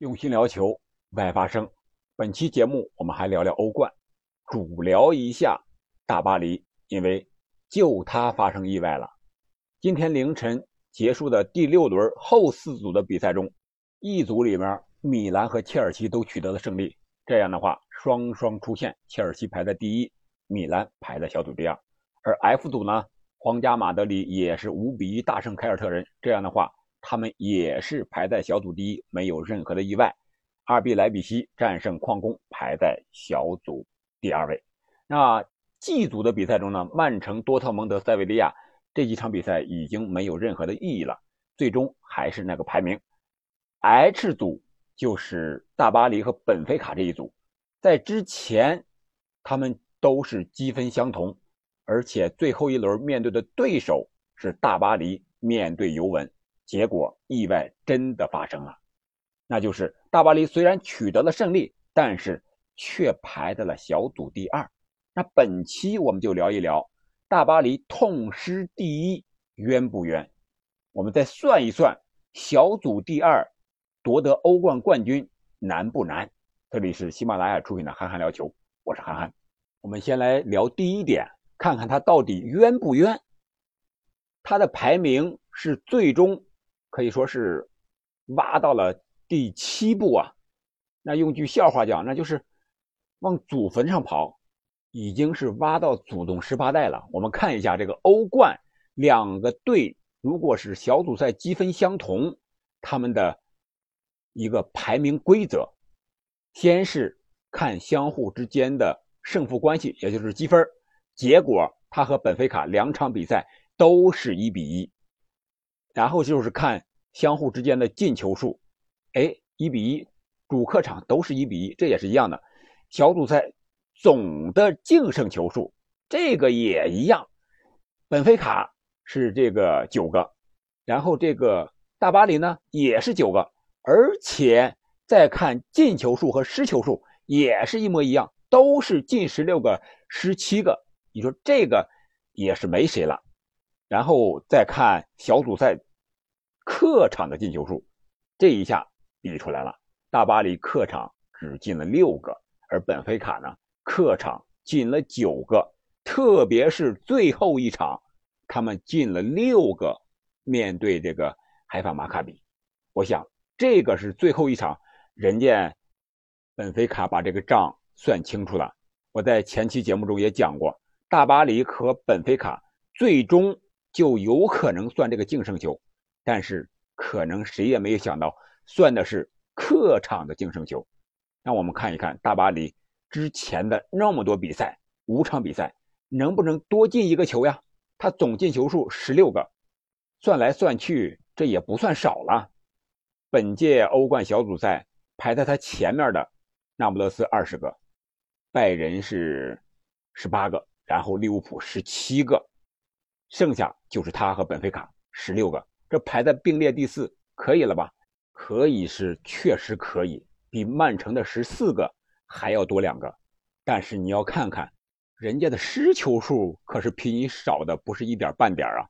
用心聊球，外发声。本期节目我们还聊聊欧冠，主聊一下大巴黎，因为就他发生意外了。今天凌晨结束的第六轮后四组的比赛中，E 组里面米兰和切尔西都取得了胜利。这样的话，双双出线，切尔西排在第一，米兰排在小组第二。而 F 组呢，皇家马德里也是五比一大胜凯尔特人。这样的话。他们也是排在小组第一，没有任何的意外。二 B 莱比锡战胜矿工，排在小组第二位。那 G 组的比赛中呢？曼城、多特蒙德、塞维利亚这几场比赛已经没有任何的意义了，最终还是那个排名。H 组就是大巴黎和本菲卡这一组，在之前他们都是积分相同，而且最后一轮面对的对手是大巴黎，面对尤文。结果意外真的发生了，那就是大巴黎虽然取得了胜利，但是却排在了小组第二。那本期我们就聊一聊大巴黎痛失第一冤不冤？我们再算一算小组第二夺得欧冠冠军难不难？这里是喜马拉雅出品的《憨憨聊球》，我是憨憨。我们先来聊第一点，看看他到底冤不冤？他的排名是最终。可以说是挖到了第七步啊！那用句笑话讲，那就是往祖坟上刨，已经是挖到祖宗十八代了。我们看一下这个欧冠，两个队如果是小组赛积分相同，他们的一个排名规则，先是看相互之间的胜负关系，也就是积分。结果他和本菲卡两场比赛都是一比一。然后就是看相互之间的进球数，哎，一比一，主客场都是一比一，这也是一样的。小组赛总的净胜球数，这个也一样。本菲卡是这个九个，然后这个大巴黎呢也是九个，而且再看进球数和失球数也是一模一样，都是进十六个，失七个。你说这个也是没谁了。然后再看小组赛。客场的进球数，这一下比出来了。大巴黎客场只进了六个，而本菲卡呢，客场进了九个。特别是最后一场，他们进了六个，面对这个海法马卡比。我想这个是最后一场，人家本菲卡把这个账算清楚了。我在前期节目中也讲过，大巴黎和本菲卡最终就有可能算这个净胜球。但是可能谁也没有想到，算的是客场的净胜球。让我们看一看大巴黎之前的那么多比赛，五场比赛能不能多进一个球呀？他总进球数十六个，算来算去这也不算少了。本届欧冠小组赛排在他前面的那不勒斯二十个，拜仁是十八个，然后利物浦十七个，剩下就是他和本菲卡十六个。这排在并列第四，可以了吧？可以是确实可以，比曼城的十四个还要多两个。但是你要看看，人家的失球数可是比你少的不是一点半点啊！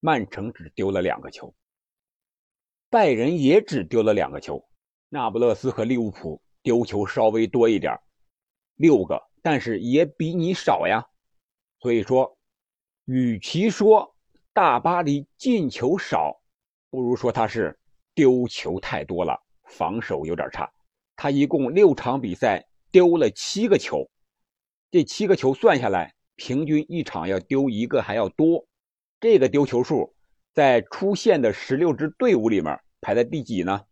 曼城只丢了两个球，拜仁也只丢了两个球，那不勒斯和利物浦丢球稍微多一点，六个，但是也比你少呀。所以说，与其说大巴黎进球少，不如说他是丢球太多了，防守有点差。他一共六场比赛丢了七个球，这七个球算下来，平均一场要丢一个还要多。这个丢球数在出现的十六支队伍里面排在第几呢？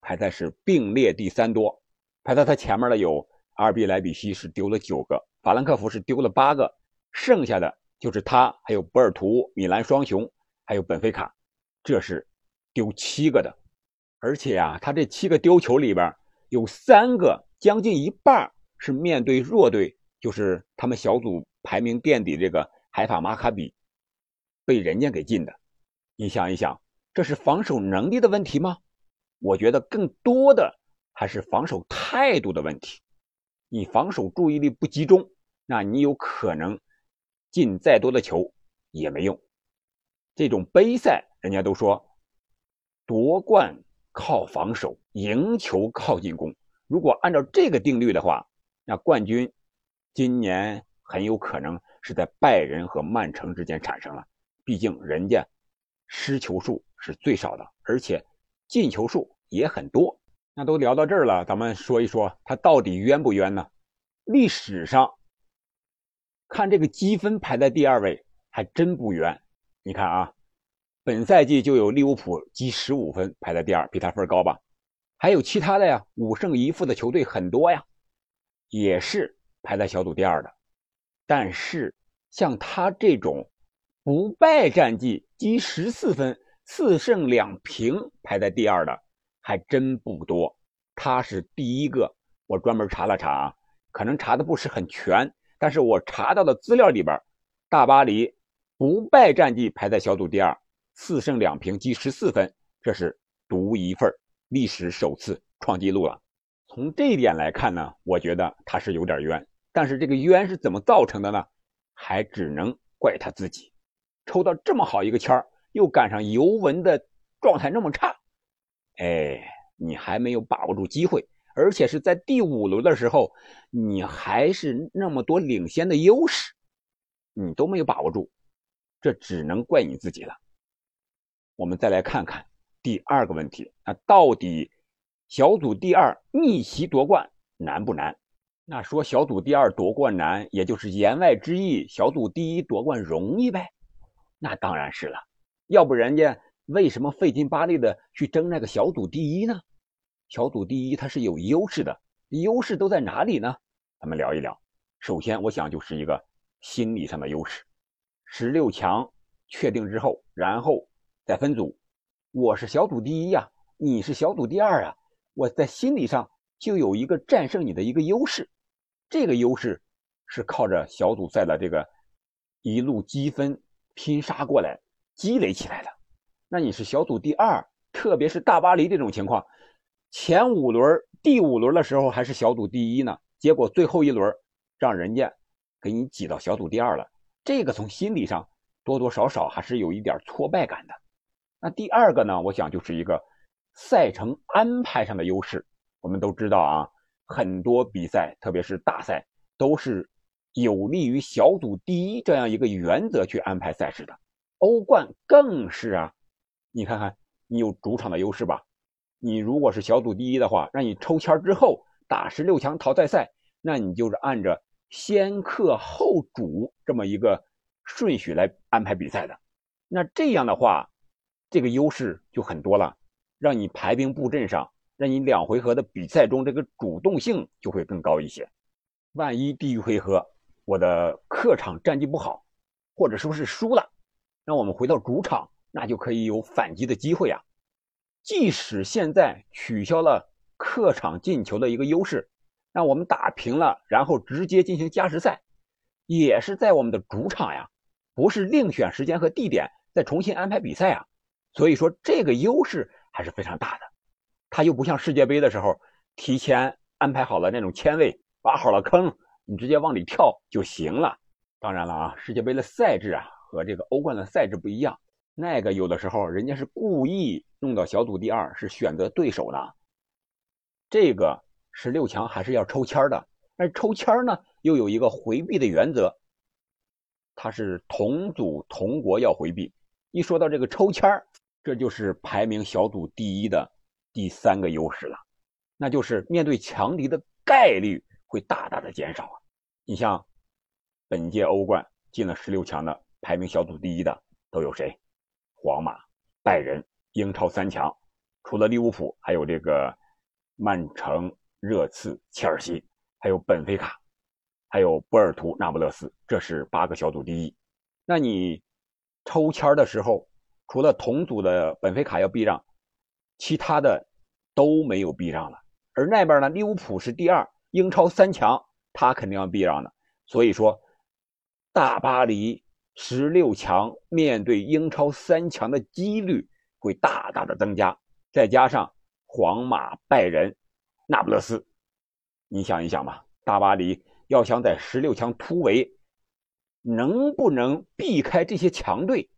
排在是并列第三多。排在他前面的有阿尔比莱比锡是丢了九个，法兰克福是丢了八个，剩下的就是他，还有博尔图、米兰双雄，还有本菲卡，这是。丢七个的，而且啊，他这七个丢球里边有三个，将近一半是面对弱队，就是他们小组排名垫底这个海法马卡比，被人家给进的。你想一想，这是防守能力的问题吗？我觉得更多的还是防守态度的问题。你防守注意力不集中，那你有可能进再多的球也没用。这种杯赛，人家都说。夺冠靠防守，赢球靠进攻。如果按照这个定律的话，那冠军今年很有可能是在拜仁和曼城之间产生了。毕竟人家失球数是最少的，而且进球数也很多。那都聊到这儿了，咱们说一说他到底冤不冤呢？历史上看这个积分排在第二位，还真不冤。你看啊，本赛季就有利物浦积十五分排在第二，比他分高吧？还有其他的呀，五胜一负的球队很多呀，也是排在小组第二的。但是像他这种不败战绩，积十四分，四胜两平排在第二的还真不多。他是第一个，我专门查了查啊。可能查的不是很全，但是我查到的资料里边，大巴黎不败战绩排在小组第二，四胜两平，积十四分，这是独一份历史首次创纪录了。从这一点来看呢，我觉得他是有点冤，但是这个冤是怎么造成的呢？还只能怪他自己，抽到这么好一个签又赶上尤文的状态那么差，哎，你还没有把握住机会。而且是在第五轮的时候，你还是那么多领先的优势，你都没有把握住，这只能怪你自己了。我们再来看看第二个问题，那到底小组第二逆袭夺冠难不难？那说小组第二夺冠难，也就是言外之意，小组第一夺冠容易呗？那当然是了，要不人家为什么费劲巴力的去争那个小组第一呢？小组第一，它是有优势的，优势都在哪里呢？咱们聊一聊。首先，我想就是一个心理上的优势。十六强确定之后，然后再分组，我是小组第一呀，你是小组第二啊，我在心理上就有一个战胜你的一个优势。这个优势是靠着小组赛的这个一路积分拼杀过来积累起来的。那你是小组第二，特别是大巴黎这种情况。前五轮、第五轮的时候还是小组第一呢，结果最后一轮让人家给你挤到小组第二了。这个从心理上多多少少还是有一点挫败感的。那第二个呢，我想就是一个赛程安排上的优势。我们都知道啊，很多比赛，特别是大赛，都是有利于小组第一这样一个原则去安排赛事的。欧冠更是啊，你看看，你有主场的优势吧？你如果是小组第一的话，让你抽签之后打十六强淘汰赛，那你就是按着先克后主这么一个顺序来安排比赛的。那这样的话，这个优势就很多了，让你排兵布阵上，让你两回合的比赛中这个主动性就会更高一些。万一第一回合我的客场战绩不好，或者说是输了，那我们回到主场，那就可以有反击的机会啊。即使现在取消了客场进球的一个优势，那我们打平了，然后直接进行加时赛，也是在我们的主场呀，不是另选时间和地点再重新安排比赛啊。所以说这个优势还是非常大的。它又不像世界杯的时候，提前安排好了那种签位，挖好了坑，你直接往里跳就行了。当然了啊，世界杯的赛制啊和这个欧冠的赛制不一样。那个有的时候人家是故意弄到小组第二，是选择对手呢。这个十六强还是要抽签的，而抽签呢又有一个回避的原则，它是同组同国要回避。一说到这个抽签这就是排名小组第一的第三个优势了，那就是面对强敌的概率会大大的减少啊。你像本届欧冠进了十六强的排名小组第一的都有谁？皇马、拜仁、英超三强，除了利物浦，还有这个曼城、热刺、切尔西，还有本菲卡，还有波尔图、那不勒斯，这是八个小组第一。那你抽签的时候，除了同组的本菲卡要避让，其他的都没有避让了。而那边呢，利物浦是第二，英超三强，他肯定要避让的。所以说，大巴黎。十六强面对英超三强的几率会大大的增加，再加上皇马、拜仁、那不勒斯，你想一想吧，大巴黎要想在十六强突围，能不能避开这些强队？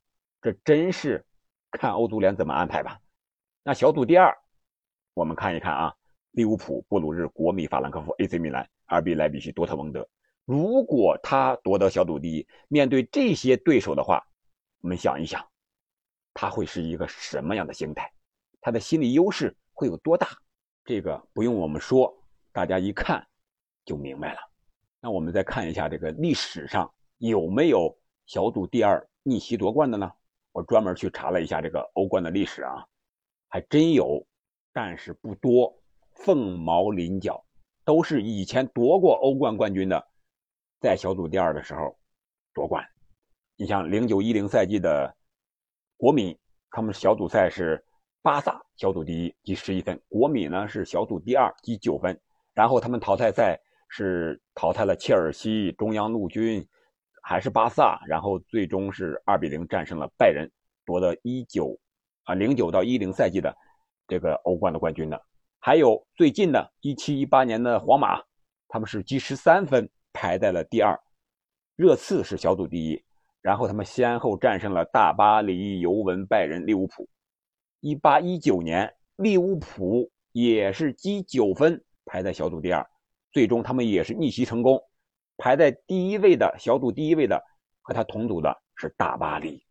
这真是看欧足联怎么安排吧。那小组第二，我们看一看啊，利物浦、布鲁日、国米、法兰克福、AC 米兰、RB 莱比锡、多特蒙德。如果他夺得小组第一，面对这些对手的话，我们想一想，他会是一个什么样的心态？他的心理优势会有多大？这个不用我们说，大家一看就明白了。那我们再看一下这个历史上有没有小组第二逆袭夺冠的呢？我专门去查了一下这个欧冠的历史啊，还真有，但是不多，凤毛麟角，都是以前夺过欧冠冠军的。在小组第二的时候夺冠，你像零九一零赛季的国米，他们小组赛是巴萨小组第一，积十一分；国米呢是小组第二，积九分。然后他们淘汰赛是淘汰了切尔西、中央陆军，还是巴萨，然后最终是二比零战胜了拜仁，夺得一九啊零九到一零赛季的这个欧冠的冠军的。还有最近的一七一八年的皇马，他们是积十三分。排在了第二，热刺是小组第一，然后他们先后战胜了大巴黎、尤文、拜仁、利物浦。一八一九年，利物浦也是积九分排在小组第二，最终他们也是逆袭成功，排在第一位的小组第一位的和他同组的是大巴黎，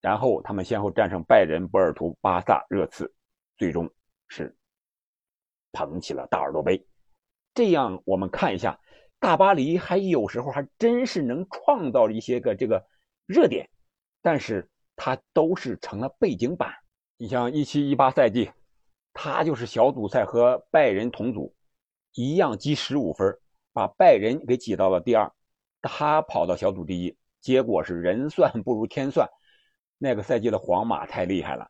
然后他们先后战胜拜仁、波尔图、巴萨、热刺，最终是捧起了大耳朵杯。这样我们看一下。大巴黎还有时候还真是能创造一些个这个热点，但是它都是成了背景板。你像一七一八赛季，他就是小组赛和拜仁同组，一样积十五分，把拜仁给挤到了第二，他跑到小组第一，结果是人算不如天算。那个赛季的皇马太厉害了，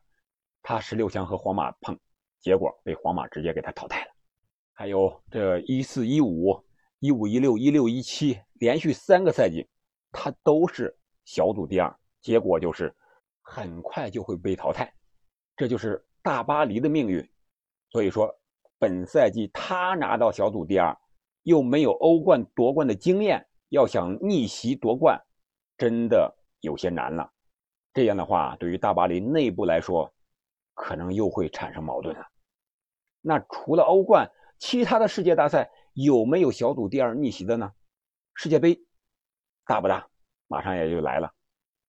他十六强和皇马碰，结果被皇马直接给他淘汰了。还有这一四一五。一五一六一六一七连续三个赛季，他都是小组第二，结果就是很快就会被淘汰，这就是大巴黎的命运。所以说，本赛季他拿到小组第二，又没有欧冠夺冠的经验，要想逆袭夺冠，真的有些难了。这样的话，对于大巴黎内部来说，可能又会产生矛盾了。那除了欧冠，其他的世界大赛。有没有小组第二逆袭的呢？世界杯大不大？马上也就来了。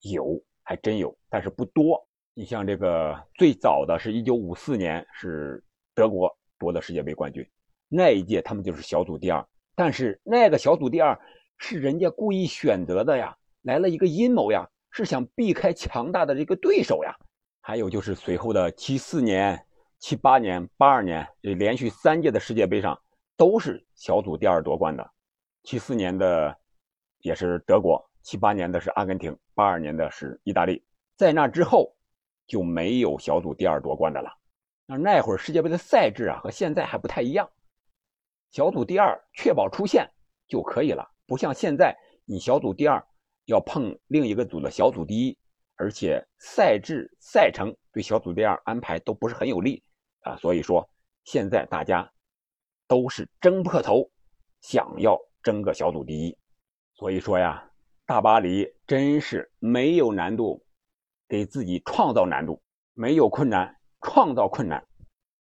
有，还真有，但是不多。你像这个最早的是一九五四年，是德国夺得世界杯冠军，那一届他们就是小组第二。但是那个小组第二是人家故意选择的呀，来了一个阴谋呀，是想避开强大的这个对手呀。还有就是随后的七四年、七八年、八二年，这连续三届的世界杯上。都是小组第二夺冠的，七四年的也是德国，七八年的是阿根廷，八二年的是意大利，在那之后就没有小组第二夺冠的了。那那会儿世界杯的赛制啊和现在还不太一样，小组第二确保出线就可以了，不像现在你小组第二要碰另一个组的小组第一，而且赛制赛程对小组第二安排都不是很有利啊。所以说现在大家。都是争破头，想要争个小组第一，所以说呀，大巴黎真是没有难度，给自己创造难度，没有困难创造困难。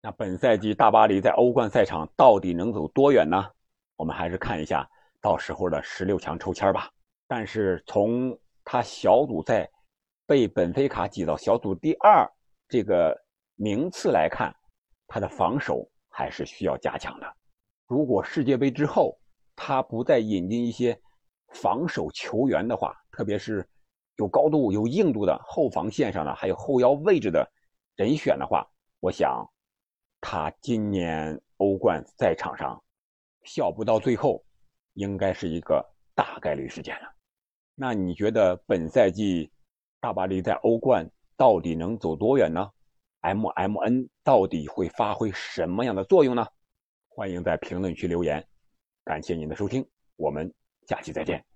那本赛季大巴黎在欧冠赛场到底能走多远呢？我们还是看一下到时候的十六强抽签吧。但是从他小组赛被本菲卡挤到小组第二这个名次来看，他的防守。还是需要加强的。如果世界杯之后他不再引进一些防守球员的话，特别是有高度、有硬度的后防线上的，还有后腰位置的人选的话，我想他今年欧冠赛场上笑不到最后，应该是一个大概率事件了。那你觉得本赛季大巴黎在欧冠到底能走多远呢？M M N 到底会发挥什么样的作用呢？欢迎在评论区留言。感谢您的收听，我们下期再见。